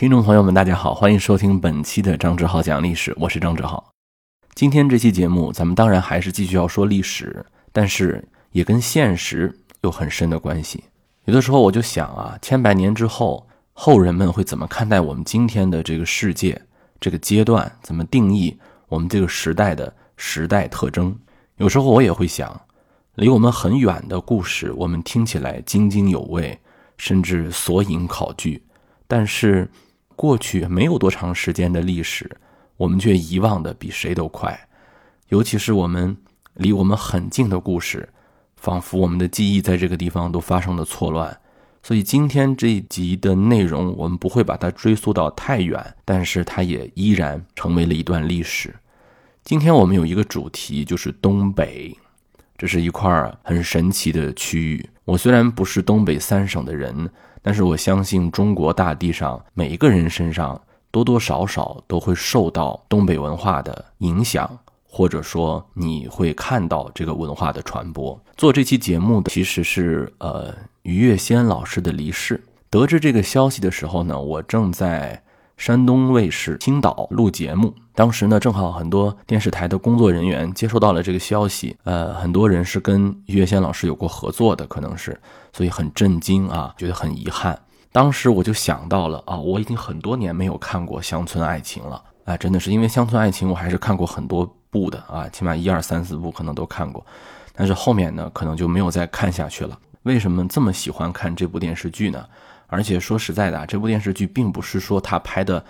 听众朋友们，大家好，欢迎收听本期的张志浩讲历史，我是张志浩。今天这期节目，咱们当然还是继续要说历史，但是也跟现实有很深的关系。有的时候我就想啊，千百年之后，后人们会怎么看待我们今天的这个世界、这个阶段？怎么定义我们这个时代的时代特征？有时候我也会想，离我们很远的故事，我们听起来津津有味，甚至索引考据，但是。过去没有多长时间的历史，我们却遗忘的比谁都快。尤其是我们离我们很近的故事，仿佛我们的记忆在这个地方都发生了错乱。所以今天这一集的内容，我们不会把它追溯到太远，但是它也依然成为了一段历史。今天我们有一个主题，就是东北，这是一块很神奇的区域。我虽然不是东北三省的人。但是我相信，中国大地上每一个人身上多多少少都会受到东北文化的影响，或者说你会看到这个文化的传播。做这期节目的其实是呃于月仙老师的离世。得知这个消息的时候呢，我正在。山东卫视青岛录节目，当时呢正好很多电视台的工作人员接收到了这个消息，呃，很多人是跟于月仙老师有过合作的，可能是，所以很震惊啊，觉得很遗憾。当时我就想到了啊，我已经很多年没有看过乡村爱情了，啊，真的是因为乡村爱情，我还是看过很多部的啊，起码一二三四部可能都看过，但是后面呢可能就没有再看下去了。为什么这么喜欢看这部电视剧呢？而且说实在的啊，这部电视剧并不是说他拍的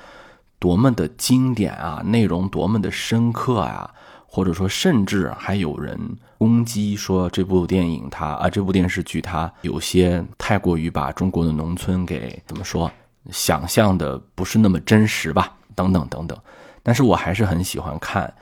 多么的经典啊，内容多么的深刻啊，或者说甚至还有人攻击说这部电影它啊这部电视剧它有些太过于把中国的农村给怎么说想象的不是那么真实吧，等等等等。但是我还是很喜欢看。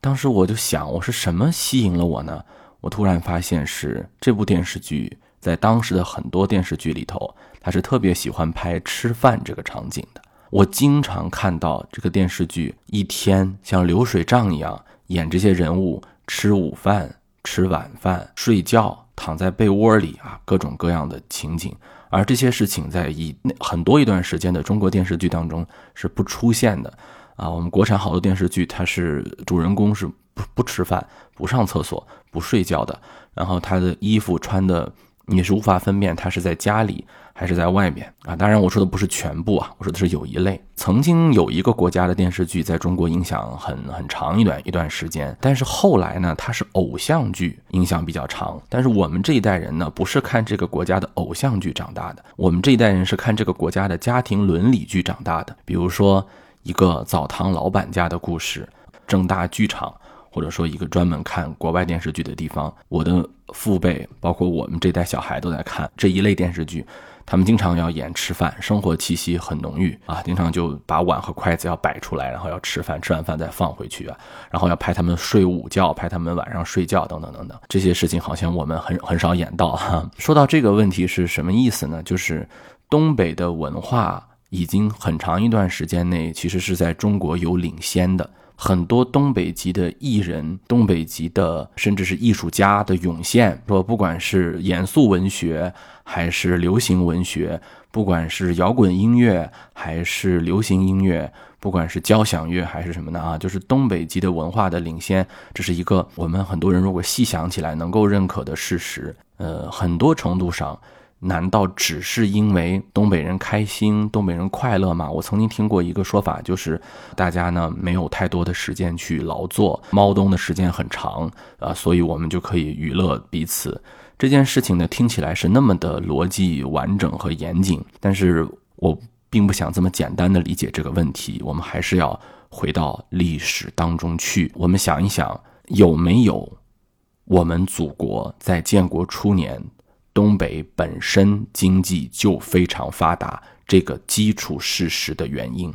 当时我就想，我是什么吸引了我呢？我突然发现是这部电视剧在当时的很多电视剧里头。他是特别喜欢拍吃饭这个场景的。我经常看到这个电视剧，一天像流水账一样演这些人物吃午饭、吃晚饭、睡觉、躺在被窝里啊，各种各样的情景。而这些事情在一很多一段时间的中国电视剧当中是不出现的啊。我们国产好多电视剧，它是主人公是不不吃饭、不上厕所、不睡觉的，然后他的衣服穿的你是无法分辨他是在家里。还是在外面啊？当然，我说的不是全部啊，我说的是有一类。曾经有一个国家的电视剧在中国影响很很长一段一段时间，但是后来呢，它是偶像剧影响比较长。但是我们这一代人呢，不是看这个国家的偶像剧长大的，我们这一代人是看这个国家的家庭伦理剧长大的。比如说一个澡堂老板家的故事，正大剧场。或者说一个专门看国外电视剧的地方，我的父辈，包括我们这代小孩都在看这一类电视剧。他们经常要演吃饭，生活气息很浓郁啊，经常就把碗和筷子要摆出来，然后要吃饭，吃完饭再放回去啊，然后要拍他们睡午觉，拍他们晚上睡觉等等等等。这些事情好像我们很很少演到哈。说到这个问题是什么意思呢？就是东北的文化已经很长一段时间内其实是在中国有领先的。很多东北籍的艺人、东北籍的甚至是艺术家的涌现，说不管是严肃文学还是流行文学，不管是摇滚音乐还是流行音乐，不管是交响乐还是什么的啊，就是东北籍的文化的领先，这是一个我们很多人如果细想起来能够认可的事实。呃，很多程度上。难道只是因为东北人开心、东北人快乐吗？我曾经听过一个说法，就是大家呢没有太多的时间去劳作，猫冬的时间很长啊，所以我们就可以娱乐彼此。这件事情呢听起来是那么的逻辑完整和严谨，但是我并不想这么简单的理解这个问题。我们还是要回到历史当中去，我们想一想，有没有我们祖国在建国初年？东北本身经济就非常发达，这个基础事实的原因，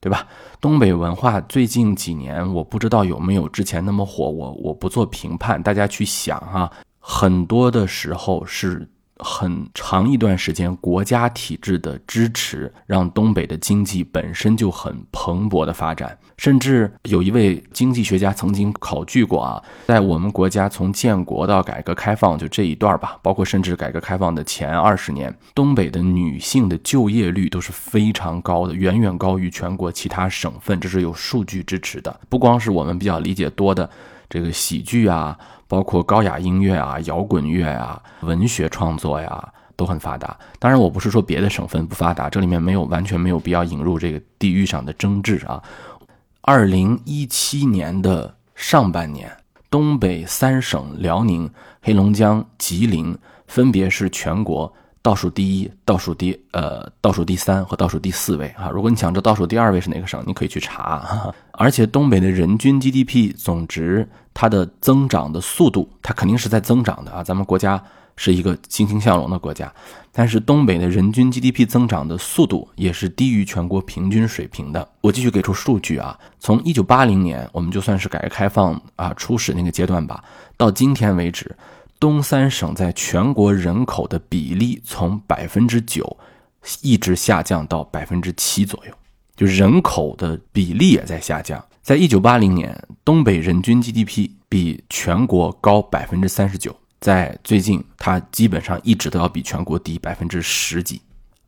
对吧？东北文化最近几年，我不知道有没有之前那么火，我我不做评判，大家去想哈，很多的时候是很长一段时间，国家体制的支持让东北的经济本身就很蓬勃的发展。甚至有一位经济学家曾经考据过啊，在我们国家从建国到改革开放就这一段吧，包括甚至改革开放的前二十年，东北的女性的就业率都是非常高的，远远高于全国其他省份，这是有数据支持的。不光是我们比较理解多的这个喜剧啊。包括高雅音乐啊、摇滚乐啊、文学创作呀，都很发达。当然，我不是说别的省份不发达，这里面没有完全没有必要引入这个地域上的争执啊。二零一七年的上半年，东北三省辽宁、黑龙江、吉林分别是全国。倒数第一、倒数第呃、倒数第三和倒数第四位啊！如果你想知道倒数第二位是哪个省，你可以去查。而且东北的人均 GDP 总值，它的增长的速度，它肯定是在增长的啊！咱们国家是一个欣欣向荣的国家，但是东北的人均 GDP 增长的速度也是低于全国平均水平的。我继续给出数据啊，从一九八零年，我们就算是改革开放啊初始那个阶段吧，到今天为止。东三省在全国人口的比例从百分之九一直下降到百分之七左右，就人口的比例也在下降。在一九八零年，东北人均 GDP 比全国高百分之三十九，在最近，它基本上一直都要比全国低百分之十几。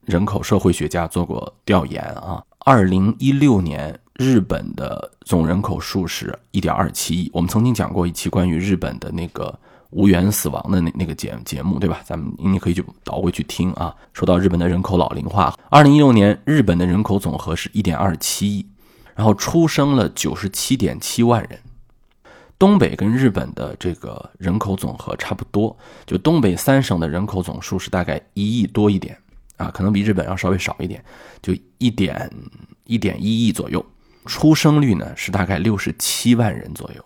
人口社会学家做过调研啊，二零一六年日本的总人口数是一点二七亿。我们曾经讲过一期关于日本的那个。无缘死亡的那那个节节目对吧？咱们你可以去倒回去听啊。说到日本的人口老龄化，二零一六年日本的人口总和是一点二七亿，然后出生了九十七点七万人。东北跟日本的这个人口总和差不多，就东北三省的人口总数是大概一亿多一点啊，可能比日本要稍微少一点，就一点一点一亿左右。出生率呢是大概六十七万人左右。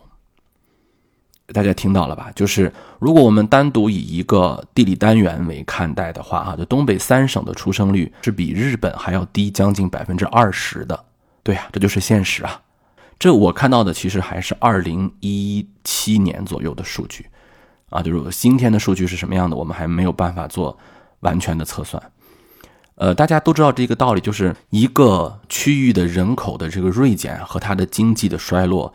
大家听到了吧？就是如果我们单独以一个地理单元为看待的话，哈，就东北三省的出生率是比日本还要低将近百分之二十的。对呀，这就是现实啊。这我看到的其实还是二零一七年左右的数据啊，就是今天的数据是什么样的，我们还没有办法做完全的测算。呃，大家都知道这个道理，就是一个区域的人口的这个锐减和它的经济的衰落。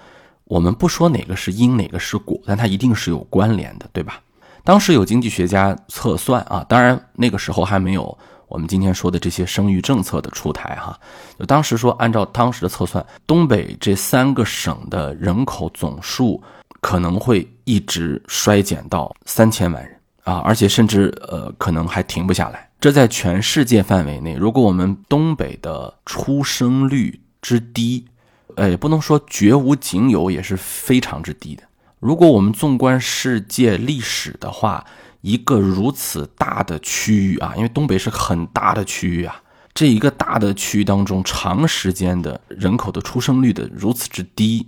我们不说哪个是因，哪个是果，但它一定是有关联的，对吧？当时有经济学家测算啊，当然那个时候还没有我们今天说的这些生育政策的出台哈。就当时说，按照当时的测算，东北这三个省的人口总数可能会一直衰减到三千万人啊，而且甚至呃可能还停不下来。这在全世界范围内，如果我们东北的出生率之低。呃，也不能说绝无仅有，也是非常之低的。如果我们纵观世界历史的话，一个如此大的区域啊，因为东北是很大的区域啊，这一个大的区域当中，长时间的人口的出生率的如此之低，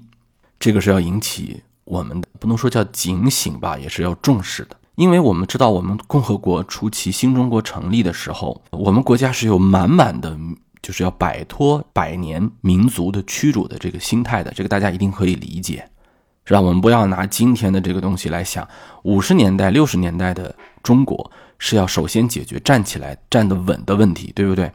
这个是要引起我们的不能说叫警醒吧，也是要重视的。因为我们知道，我们共和国初期新中国成立的时候，我们国家是有满满的。就是要摆脱百年民族的屈辱的这个心态的，这个大家一定可以理解，是吧？我们不要拿今天的这个东西来想，五十年代、六十年代的中国是要首先解决站起来站得稳的问题，对不对？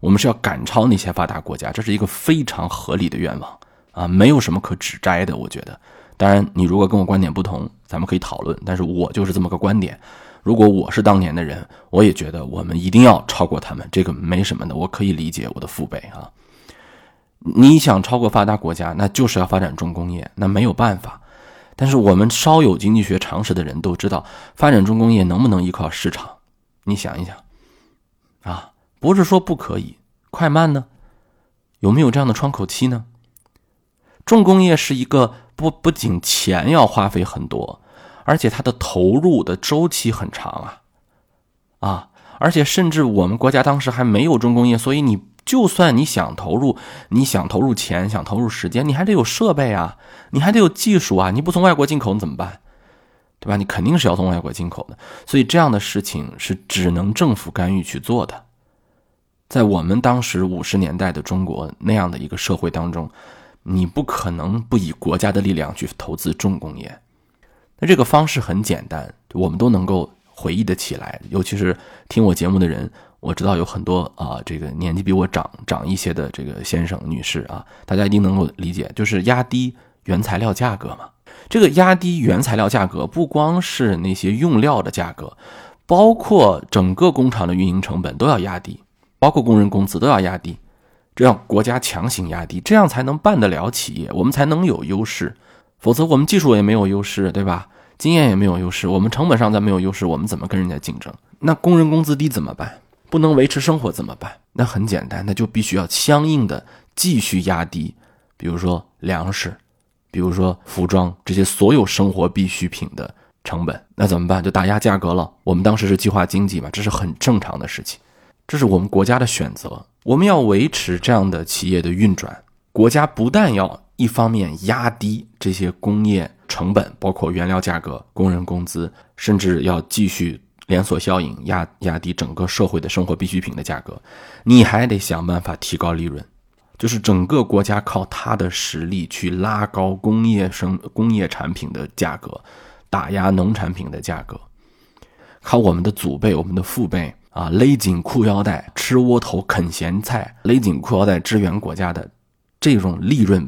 我们是要赶超那些发达国家，这是一个非常合理的愿望啊，没有什么可指摘的，我觉得。当然，你如果跟我观点不同，咱们可以讨论，但是我就是这么个观点。如果我是当年的人，我也觉得我们一定要超过他们，这个没什么的，我可以理解我的父辈啊。你想超过发达国家，那就是要发展重工业，那没有办法。但是我们稍有经济学常识的人都知道，发展重工业能不能依靠市场？你想一想，啊，不是说不可以，快慢呢？有没有这样的窗口期呢？重工业是一个不不仅钱要花费很多。而且它的投入的周期很长啊，啊，而且甚至我们国家当时还没有重工业，所以你就算你想投入，你想投入钱，想投入时间，你还得有设备啊，你还得有技术啊，你不从外国进口你怎么办？对吧？你肯定是要从外国进口的，所以这样的事情是只能政府干预去做的。在我们当时五十年代的中国那样的一个社会当中，你不可能不以国家的力量去投资重工业。那这个方式很简单，我们都能够回忆得起来。尤其是听我节目的人，我知道有很多啊，这个年纪比我长长一些的这个先生女士啊，大家一定能够理解，就是压低原材料价格嘛。这个压低原材料价格，不光是那些用料的价格，包括整个工厂的运营成本都要压低，包括工人工资都要压低，这样国家强行压低，这样才能办得了企业，我们才能有优势。否则我们技术也没有优势，对吧？经验也没有优势，我们成本上再没有优势，我们怎么跟人家竞争？那工人工资低怎么办？不能维持生活怎么办？那很简单，那就必须要相应的继续压低，比如说粮食。比如说服装这些所有生活必需品的成本，那怎么办？就打压价格了。我们当时是计划经济嘛，这是很正常的事情，这是我们国家的选择。我们要维持这样的企业的运转，国家不但要一方面压低这些工业成本，包括原料价格、工人工资，甚至要继续连锁效应压压低整个社会的生活必需品的价格，你还得想办法提高利润。就是整个国家靠它的实力去拉高工业生工业产品的价格，打压农产品的价格，靠我们的祖辈、我们的父辈啊，勒紧裤腰带吃窝头啃咸菜，勒紧裤腰带支援国家的这种利润，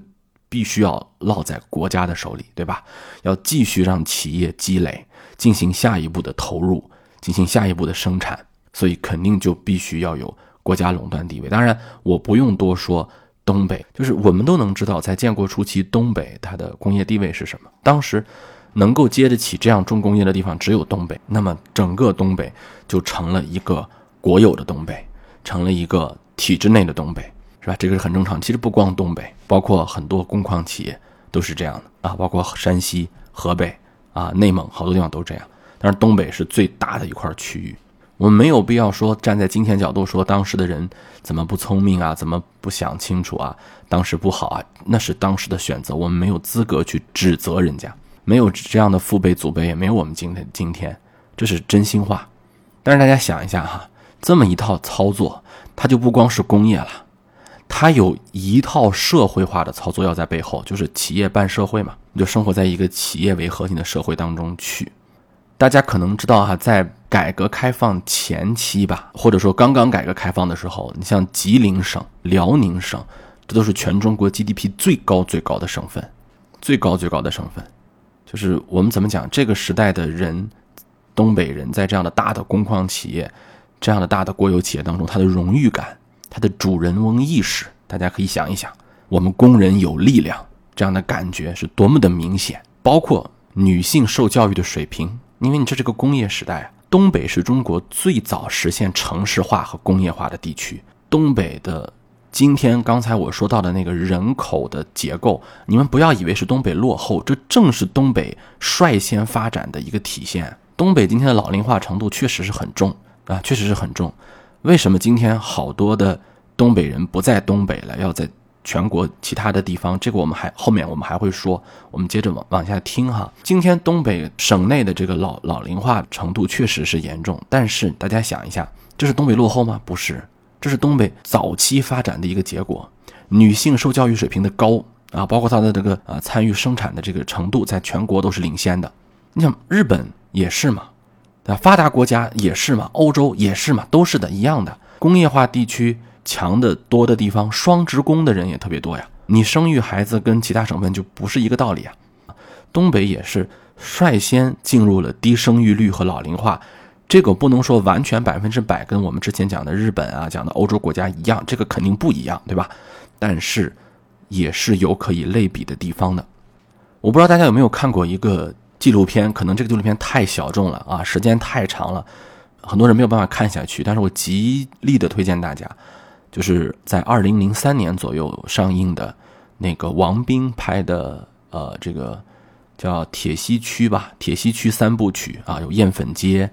必须要落在国家的手里，对吧？要继续让企业积累，进行下一步的投入，进行下一步的生产，所以肯定就必须要有国家垄断地位。当然，我不用多说。东北就是我们都能知道，在建国初期，东北它的工业地位是什么？当时能够接得起这样重工业的地方只有东北，那么整个东北就成了一个国有的东北，成了一个体制内的东北，是吧？这个是很正常。其实不光东北，包括很多工矿企业都是这样的啊，包括山西、河北啊、内蒙好多地方都这样。但是东北是最大的一块区域。我们没有必要说站在今天角度说当时的人怎么不聪明啊，怎么不想清楚啊，当时不好啊，那是当时的选择，我们没有资格去指责人家，没有这样的父辈祖辈，也没有我们今天今天，这是真心话。但是大家想一下哈，这么一套操作，它就不光是工业了，它有一套社会化的操作要在背后，就是企业办社会嘛，你就生活在一个企业为核心的社会当中去。大家可能知道哈，在改革开放前期吧，或者说刚刚改革开放的时候，你像吉林省、辽宁省，这都是全中国 GDP 最高最高的省份，最高最高的省份。就是我们怎么讲，这个时代的人，东北人在这样的大的工矿企业、这样的大的国有企业当中，他的荣誉感、它的主人翁意识，大家可以想一想，我们工人有力量这样的感觉是多么的明显。包括女性受教育的水平。因为你这是个工业时代，东北是中国最早实现城市化和工业化的地区。东北的今天，刚才我说到的那个人口的结构，你们不要以为是东北落后，这正是东北率先发展的一个体现。东北今天的老龄化程度确实是很重啊，确实是很重。为什么今天好多的东北人不在东北了，要在？全国其他的地方，这个我们还后面我们还会说，我们接着往往下听哈。今天东北省内的这个老老龄化程度确实是严重，但是大家想一下，这是东北落后吗？不是，这是东北早期发展的一个结果。女性受教育水平的高啊，包括她的这个啊参与生产的这个程度，在全国都是领先的。你想日本也是嘛，对吧？发达国家也是嘛，欧洲也是嘛，都是的一样的工业化地区。强的多的地方，双职工的人也特别多呀。你生育孩子跟其他省份就不是一个道理啊。东北也是率先进入了低生育率和老龄化，这个不能说完全百分之百跟我们之前讲的日本啊、讲的欧洲国家一样，这个肯定不一样，对吧？但是也是有可以类比的地方的。我不知道大家有没有看过一个纪录片，可能这个纪录片太小众了啊，时间太长了，很多人没有办法看下去。但是我极力的推荐大家。就是在二零零三年左右上映的，那个王兵拍的，呃，这个叫《铁西区》吧，《铁西区三部曲》啊，有艳粉街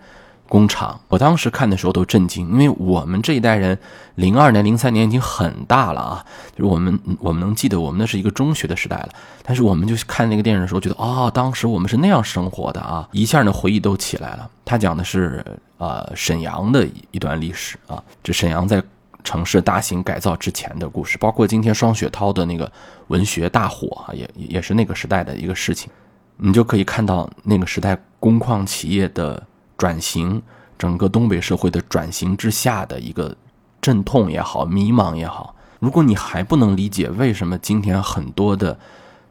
工厂。我当时看的时候都震惊，因为我们这一代人，零二年、零三年已经很大了啊，就是我们我们能记得我们那是一个中学的时代了。但是我们就看那个电影的时候，觉得啊，当时我们是那样生活的啊，一下呢回忆都起来了。他讲的是呃沈阳的一段历史啊，这沈阳在。城市大型改造之前的故事，包括今天双雪涛的那个文学大火啊，也也是那个时代的一个事情。你就可以看到那个时代工矿企业的转型，整个东北社会的转型之下的一个阵痛也好，迷茫也好。如果你还不能理解为什么今天很多的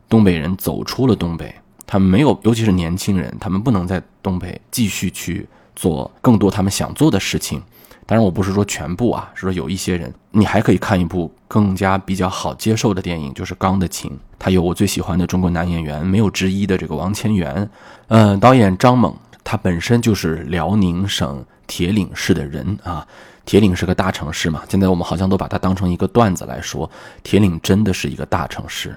东北人走出了东北，他们没有，尤其是年轻人，他们不能在东北继续去做更多他们想做的事情。当然，我不是说全部啊，是说有一些人，你还可以看一部更加比较好接受的电影，就是《钢的琴》，它有我最喜欢的中国男演员，没有之一的这个王千源，呃，导演张猛，他本身就是辽宁省铁岭市的人啊。铁岭是个大城市嘛，现在我们好像都把它当成一个段子来说，铁岭真的是一个大城市，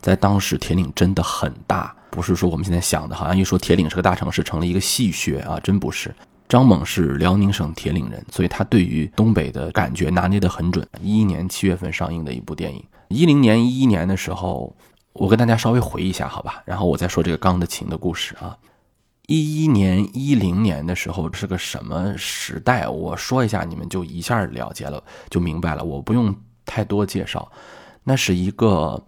在当时铁岭真的很大，不是说我们现在想的，好像一说铁岭是个大城市成了一个戏谑啊，真不是。张猛是辽宁省铁岭人，所以他对于东北的感觉拿捏得很准。一一年七月份上映的一部电影，一零年、一一年的时候，我跟大家稍微回忆一下，好吧？然后我再说这个《钢的琴》的故事啊。一一年、一零年的时候是个什么时代？我说一下，你们就一下了解了，就明白了。我不用太多介绍，那是一个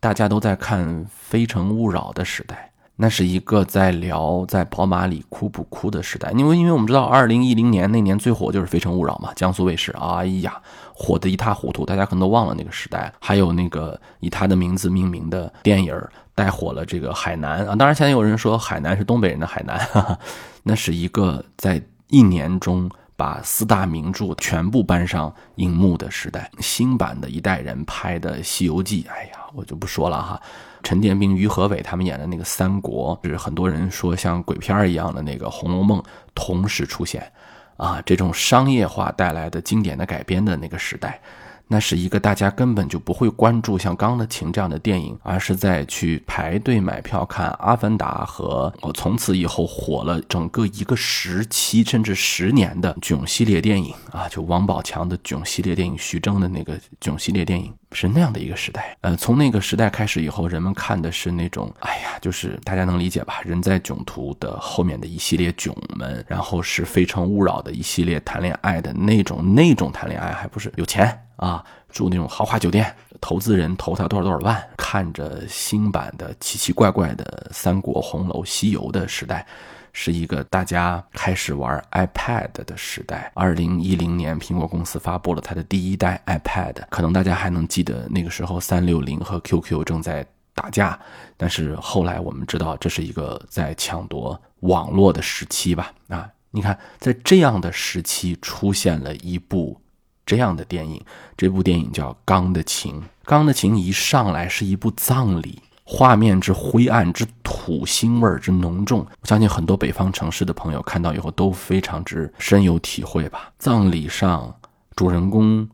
大家都在看《非诚勿扰》的时代。那是一个在聊在宝马里哭不哭的时代，因为因为我们知道，二零一零年那年最火就是《非诚勿扰》嘛，江苏卫视，哎呀，火得一塌糊涂，大家可能都忘了那个时代。还有那个以他的名字命名的电影带火了这个海南啊，当然现在有人说海南是东北人的海南，哈哈，那是一个在一年中把四大名著全部搬上荧幕的时代。新版的一代人拍的《西游记》，哎呀，我就不说了哈。陈建斌、于和伟他们演的那个《三国》，是很多人说像鬼片一样的那个《红楼梦》同时出现，啊，这种商业化带来的经典的改编的那个时代。那是一个大家根本就不会关注像《钢的琴》这样的电影，而是在去排队买票看《阿凡达》和我从此以后火了整个一个时期甚至十年的囧系列电影啊，就王宝强的囧系列电影，徐峥的那个囧系列电影，是那样的一个时代。呃，从那个时代开始以后，人们看的是那种，哎呀，就是大家能理解吧？人在囧途的后面的一系列囧们，然后是非诚勿扰的一系列谈恋爱的那种那种谈恋爱，还不是有钱。啊，住那种豪华酒店，投资人投他多少多少万，看着新版的奇奇怪怪的《三国》《红楼》《西游》的时代，是一个大家开始玩 iPad 的时代。二零一零年，苹果公司发布了它的第一代 iPad，可能大家还能记得那个时候，三六零和 QQ 正在打架，但是后来我们知道，这是一个在抢夺网络的时期吧？啊，你看，在这样的时期出现了一部。这样的电影，这部电影叫《钢的琴》。《钢的琴》一上来是一部葬礼，画面之灰暗之土腥味之浓重，我相信很多北方城市的朋友看到以后都非常之深有体会吧。葬礼上，主人公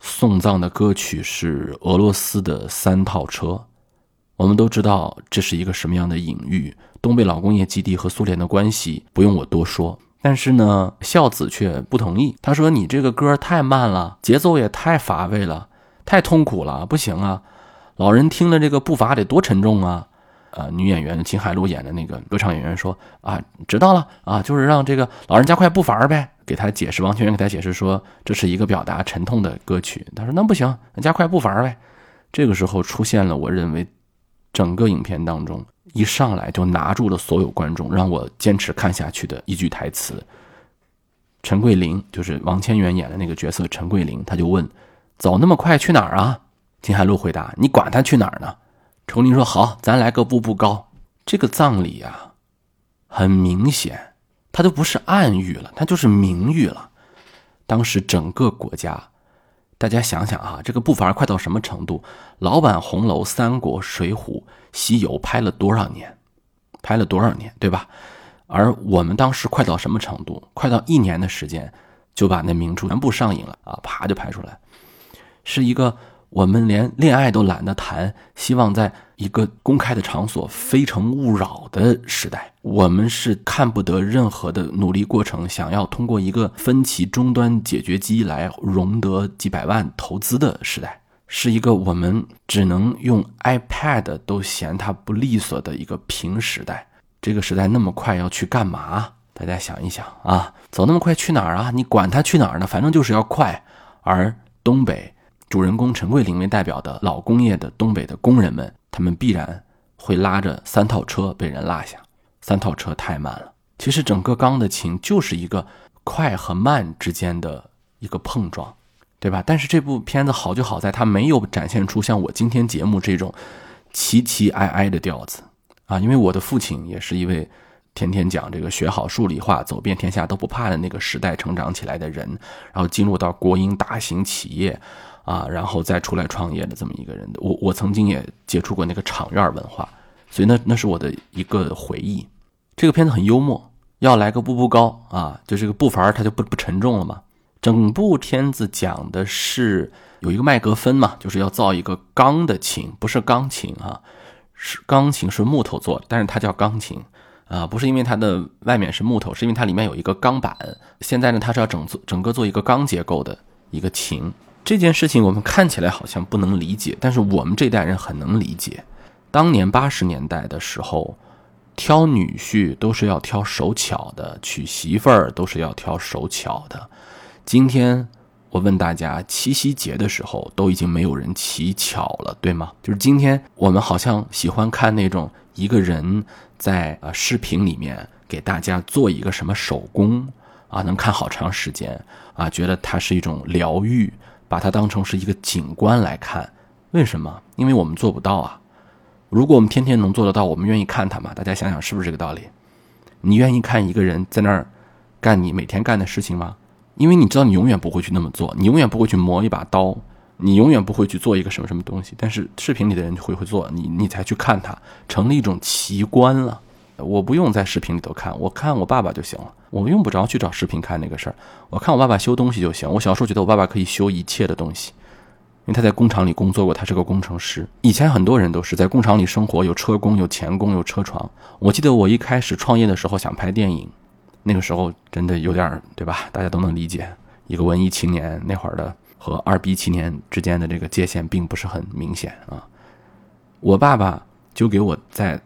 送葬的歌曲是俄罗斯的三套车。我们都知道这是一个什么样的隐喻，东北老工业基地和苏联的关系，不用我多说。但是呢，孝子却不同意。他说：“你这个歌太慢了，节奏也太乏味了，太痛苦了，不行啊！老人听了这个步伐得多沉重啊！”呃，女演员秦海璐演的那个歌唱演员说：“啊，知道了啊，就是让这个老人加快步伐呗。”给他解释，王千源给他解释说：“这是一个表达沉痛的歌曲。”他说：“那不行，加快步伐呗。”这个时候出现了，我认为整个影片当中。一上来就拿住了所有观众，让我坚持看下去的一句台词。陈桂林就是王千源演的那个角色，陈桂林他就问：“走那么快去哪儿啊？”金海璐回答：“你管他去哪儿呢？”陈桂林说：“好，咱来个步步高。”这个葬礼啊，很明显，它都不是暗喻了，它就是明喻了。当时整个国家。大家想想啊，这个步伐快到什么程度？老版《红楼》《三国》《水浒》《西游》拍了多少年？拍了多少年，对吧？而我们当时快到什么程度？快到一年的时间就把那名著全部上映了啊，啪就拍出来，是一个。我们连恋爱都懒得谈，希望在一个公开的场所非诚勿扰的时代，我们是看不得任何的努力过程，想要通过一个分歧终端解决机来融得几百万投资的时代，是一个我们只能用 iPad 都嫌它不利索的一个平时代。这个时代那么快要去干嘛？大家想一想啊，走那么快去哪儿啊？你管它去哪儿呢？反正就是要快。而东北。主人公陈桂林为代表的老工业的东北的工人们，他们必然会拉着三套车被人落下。三套车太慢了，其实整个钢的琴就是一个快和慢之间的一个碰撞，对吧？但是这部片子好就好在它没有展现出像我今天节目这种奇奇哀哀的调子啊，因为我的父亲也是一位天天讲这个学好数理化、走遍天下都不怕的那个时代成长起来的人，然后进入到国营大型企业啊，然后再出来创业的这么一个人。我我曾经也接触过那个厂院文化，所以那那是我的一个回忆。这个片子很幽默。要来个步步高啊，就这个步伐它就不不沉重了嘛。整部片子讲的是有一个麦格芬嘛，就是要造一个钢的琴，不是钢琴啊，是钢琴是木头做的，但是它叫钢琴啊，不是因为它的外面是木头，是因为它里面有一个钢板。现在呢，它是要整做整个做一个钢结构的一个琴。这件事情我们看起来好像不能理解，但是我们这代人很能理解。当年八十年代的时候。挑女婿都是要挑手巧的，娶媳妇儿都是要挑手巧的。今天我问大家，七夕节的时候都已经没有人乞巧了，对吗？就是今天我们好像喜欢看那种一个人在呃视频里面给大家做一个什么手工啊，能看好长时间啊，觉得它是一种疗愈，把它当成是一个景观来看。为什么？因为我们做不到啊。如果我们天天能做得到，我们愿意看他吗？大家想想是不是这个道理？你愿意看一个人在那儿干你每天干的事情吗？因为你知道你永远不会去那么做，你永远不会去磨一把刀，你永远不会去做一个什么什么东西。但是视频里的人就会会做，你你才去看它，成了一种奇观了。我不用在视频里头看，我看我爸爸就行了，我用不着去找视频看那个事儿，我看我爸爸修东西就行。我小时候觉得我爸爸可以修一切的东西。因为他在工厂里工作过，他是个工程师。以前很多人都是在工厂里生活，有车工、有钳工、有车床。我记得我一开始创业的时候想拍电影，那个时候真的有点儿对吧？大家都能理解，一个文艺青年那会儿的和二逼青年之间的这个界限并不是很明显啊。我爸爸就给我在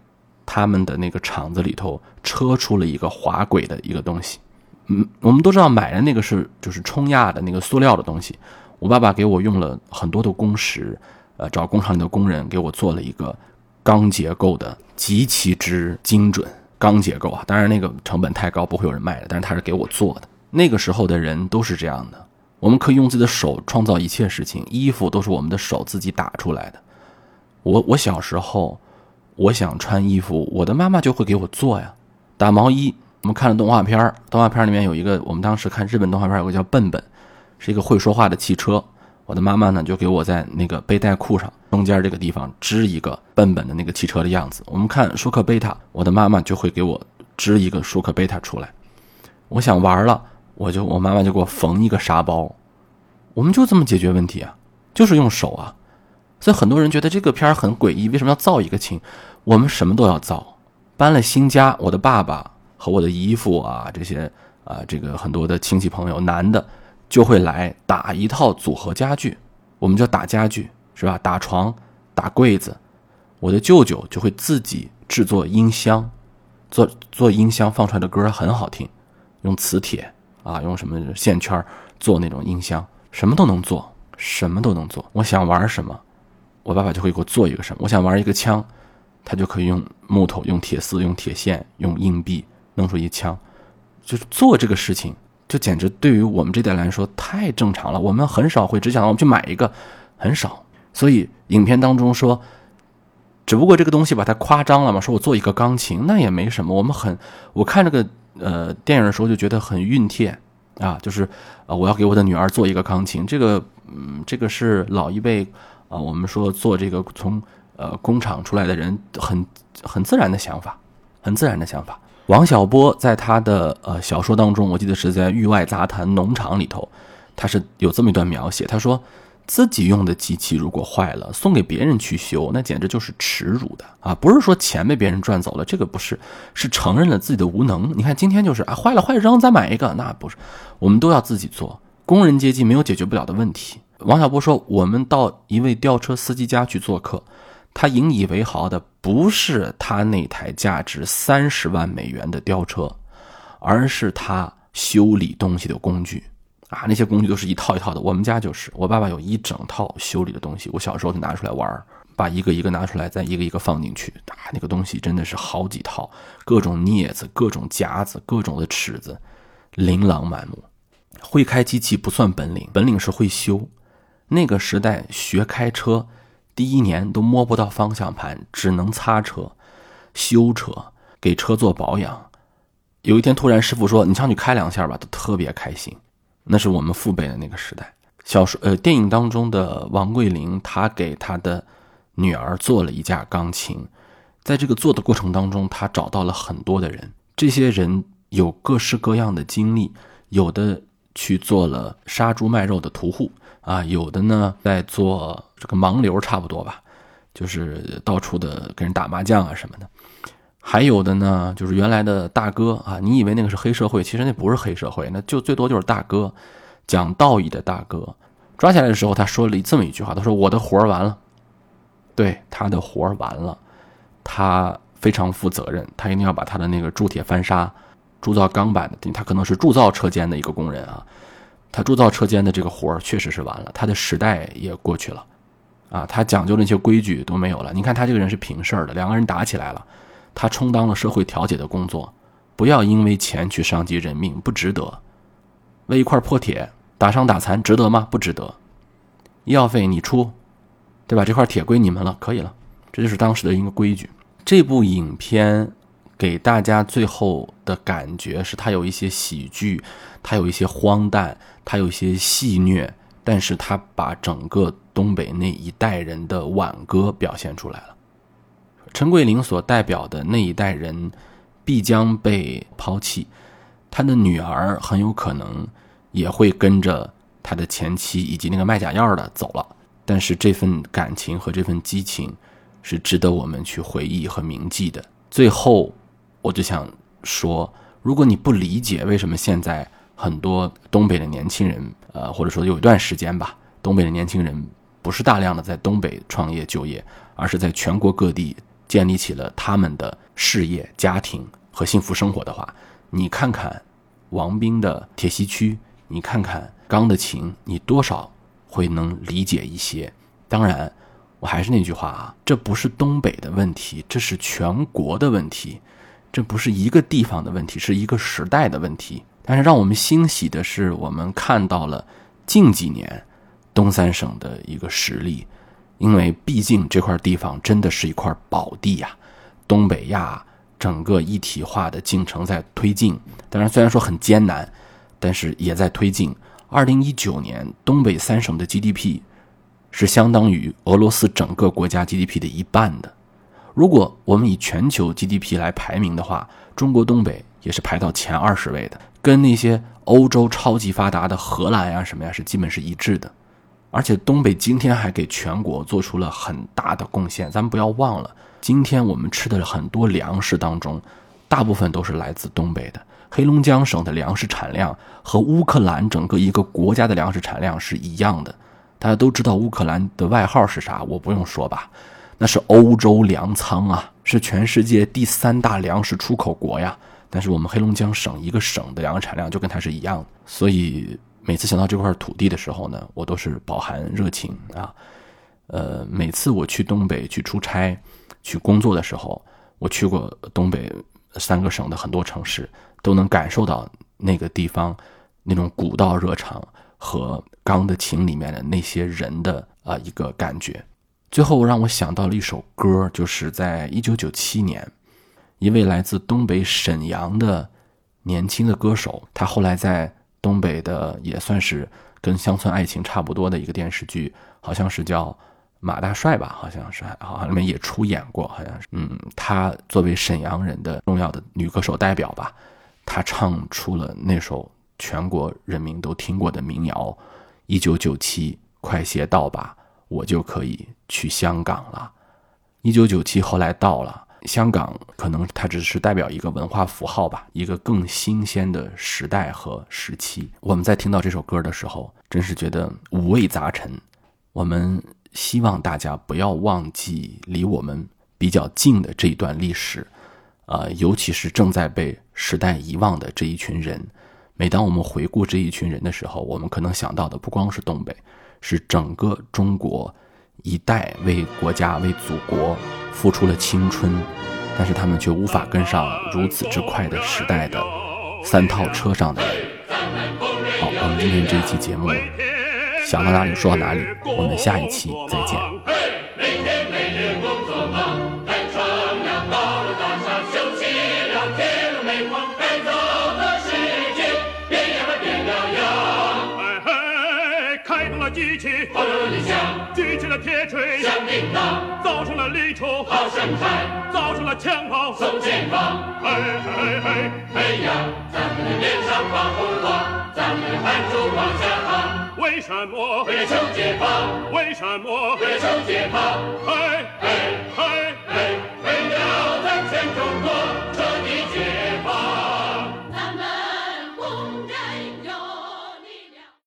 他们的那个厂子里头车出了一个滑轨的一个东西。嗯，我们都知道买的那个是就是冲压的那个塑料的东西。我爸爸给我用了很多的工时，呃，找工厂里的工人给我做了一个钢结构的极其之精准钢结构啊。当然那个成本太高，不会有人卖的。但是他是给我做的。那个时候的人都是这样的，我们可以用自己的手创造一切事情，衣服都是我们的手自己打出来的。我我小时候，我想穿衣服，我的妈妈就会给我做呀。打毛衣，我们看了动画片动画片里面有一个，我们当时看日本动画片有个叫笨笨。是一个会说话的汽车，我的妈妈呢就给我在那个背带裤上中间这个地方织一个笨笨的那个汽车的样子。我们看舒克贝塔，我的妈妈就会给我织一个舒克贝塔出来。我想玩了，我就我妈妈就给我缝一个沙包。我们就这么解决问题啊，就是用手啊。所以很多人觉得这个片很诡异，为什么要造一个琴？我们什么都要造。搬了新家，我的爸爸和我的姨父啊这些啊这个很多的亲戚朋友，男的。就会来打一套组合家具，我们叫打家具，是吧？打床、打柜子。我的舅舅就会自己制作音箱，做做音箱放出来的歌很好听，用磁铁啊，用什么线圈做那种音箱，什么都能做，什么都能做。我想玩什么，我爸爸就会给我做一个什么。我想玩一个枪，他就可以用木头、用铁丝、用铁线、用硬币弄出一枪，就是做这个事情。就简直对于我们这代来说太正常了。我们很少会只想我们去买一个，很少。所以影片当中说，只不过这个东西把它夸张了嘛，说我做一个钢琴，那也没什么。我们很，我看这个呃电影的时候就觉得很熨帖啊，就是啊我要给我的女儿做一个钢琴。这个嗯，这个是老一辈啊，我们说做这个从呃工厂出来的人很很自然的想法，很自然的想法。王小波在他的呃小说当中，我记得是在《域外杂谈农场》里头，他是有这么一段描写。他说自己用的机器如果坏了，送给别人去修，那简直就是耻辱的啊！不是说钱被别人赚走了，这个不是，是承认了自己的无能。你看今天就是啊，坏了坏了扔，再买一个，那不是，我们都要自己做。工人阶级没有解决不了的问题。王小波说，我们到一位吊车司机家去做客。他引以为豪的不是他那台价值三十万美元的吊车，而是他修理东西的工具啊！那些工具都是一套一套的。我们家就是，我爸爸有一整套修理的东西，我小时候就拿出来玩把一个一个拿出来，再一个一个放进去。啊，那个东西真的是好几套，各种镊子、各种夹子、各种的尺子，琳琅满目。会开机器不算本领，本领是会修。那个时代学开车，第一年都摸不到方向盘，只能擦车、修车、给车做保养。有一天突然师傅说：“你上去开两下吧。”都特别开心。那是我们父辈的那个时代。小说呃，电影当中的王桂林，他给他的女儿做了一架钢琴，在这个做的过程当中，他找到了很多的人，这些人有各式各样的经历，有的去做了杀猪卖肉的屠户啊，有的呢在做这个盲流，差不多吧，就是到处的跟人打麻将啊什么的，还有的呢就是原来的大哥啊，你以为那个是黑社会，其实那不是黑社会，那就最多就是大哥。讲道义的大哥。抓起来的时候，他说了这么一句话：“他说我的活儿完了，对他的活儿完了，他非常负责任，他一定要把他的那个铸铁翻砂、铸造钢板的，他可能是铸造车间的一个工人啊，他铸造车间的这个活儿确实是完了，他的时代也过去了，啊，他讲究那些规矩都没有了。你看他这个人是平事儿的，两个人打起来了，他充当了社会调解的工作，不要因为钱去伤及人命，不值得，为一块破铁。”打伤打残值得吗？不值得。医药费你出，对吧？这块铁归你们了，可以了。这就是当时的一个规矩。这部影片给大家最后的感觉是，它有一些喜剧，它有一些荒诞，它有一些戏谑，但是它把整个东北那一代人的挽歌表现出来了。陈桂林所代表的那一代人必将被抛弃，他的女儿很有可能。也会跟着他的前妻以及那个卖假药的走了，但是这份感情和这份激情是值得我们去回忆和铭记的。最后，我就想说，如果你不理解为什么现在很多东北的年轻人，呃，或者说有一段时间吧，东北的年轻人不是大量的在东北创业就业，而是在全国各地建立起了他们的事业、家庭和幸福生活的话，你看看王斌的铁西区。你看看钢的琴，你多少会能理解一些。当然，我还是那句话啊，这不是东北的问题，这是全国的问题，这不是一个地方的问题，是一个时代的问题。但是让我们欣喜的是，我们看到了近几年东三省的一个实力，因为毕竟这块地方真的是一块宝地呀。东北亚整个一体化的进程在推进，当然虽然说很艰难。但是也在推进。二零一九年，东北三省的 GDP 是相当于俄罗斯整个国家 GDP 的一半的。如果我们以全球 GDP 来排名的话，中国东北也是排到前二十位的，跟那些欧洲超级发达的荷兰呀什么呀是基本是一致的。而且东北今天还给全国做出了很大的贡献。咱们不要忘了，今天我们吃的很多粮食当中，大部分都是来自东北的。黑龙江省的粮食产量和乌克兰整个一个国家的粮食产量是一样的。大家都知道乌克兰的外号是啥，我不用说吧？那是欧洲粮仓啊，是全世界第三大粮食出口国呀。但是我们黑龙江省一个省的粮食产量就跟它是一样的，所以每次想到这块土地的时候呢，我都是饱含热情啊。呃，每次我去东北去出差、去工作的时候，我去过东北三个省的很多城市。都能感受到那个地方那种古道热肠和《钢的琴》里面的那些人的啊一个感觉。最后让我想到了一首歌，就是在一九九七年，一位来自东北沈阳的年轻的歌手，他后来在东北的也算是跟《乡村爱情》差不多的一个电视剧，好像是叫《马大帅》吧，好像是，好像里面也出演过，好像是。嗯，他作为沈阳人的重要的女歌手代表吧。他唱出了那首全国人民都听过的民谣：“一九九七，快些到吧，我就可以去香港了。”一九九七后来到了香港，可能它只是代表一个文化符号吧，一个更新鲜的时代和时期。我们在听到这首歌的时候，真是觉得五味杂陈。我们希望大家不要忘记离我们比较近的这一段历史。啊，尤其是正在被时代遗忘的这一群人，每当我们回顾这一群人的时候，我们可能想到的不光是东北，是整个中国一代为国家、为祖国付出了青春，但是他们却无法跟上如此之快的时代的三套车上的人。好，我们今天这一期节目想到哪里说到哪里，我们下一期再见。机器，轰隆一响；举起了铁锤，响叮当；造成了犁锄，好生产；造成了枪炮，送前方。嘿，哎，嘿，嘿呀！咱们的脸上放红光，咱们的汗珠往下淌。为什么？为了求解放。为什么？为了求解放。嘿，嘿，嘿，嘿，为了咱全中国。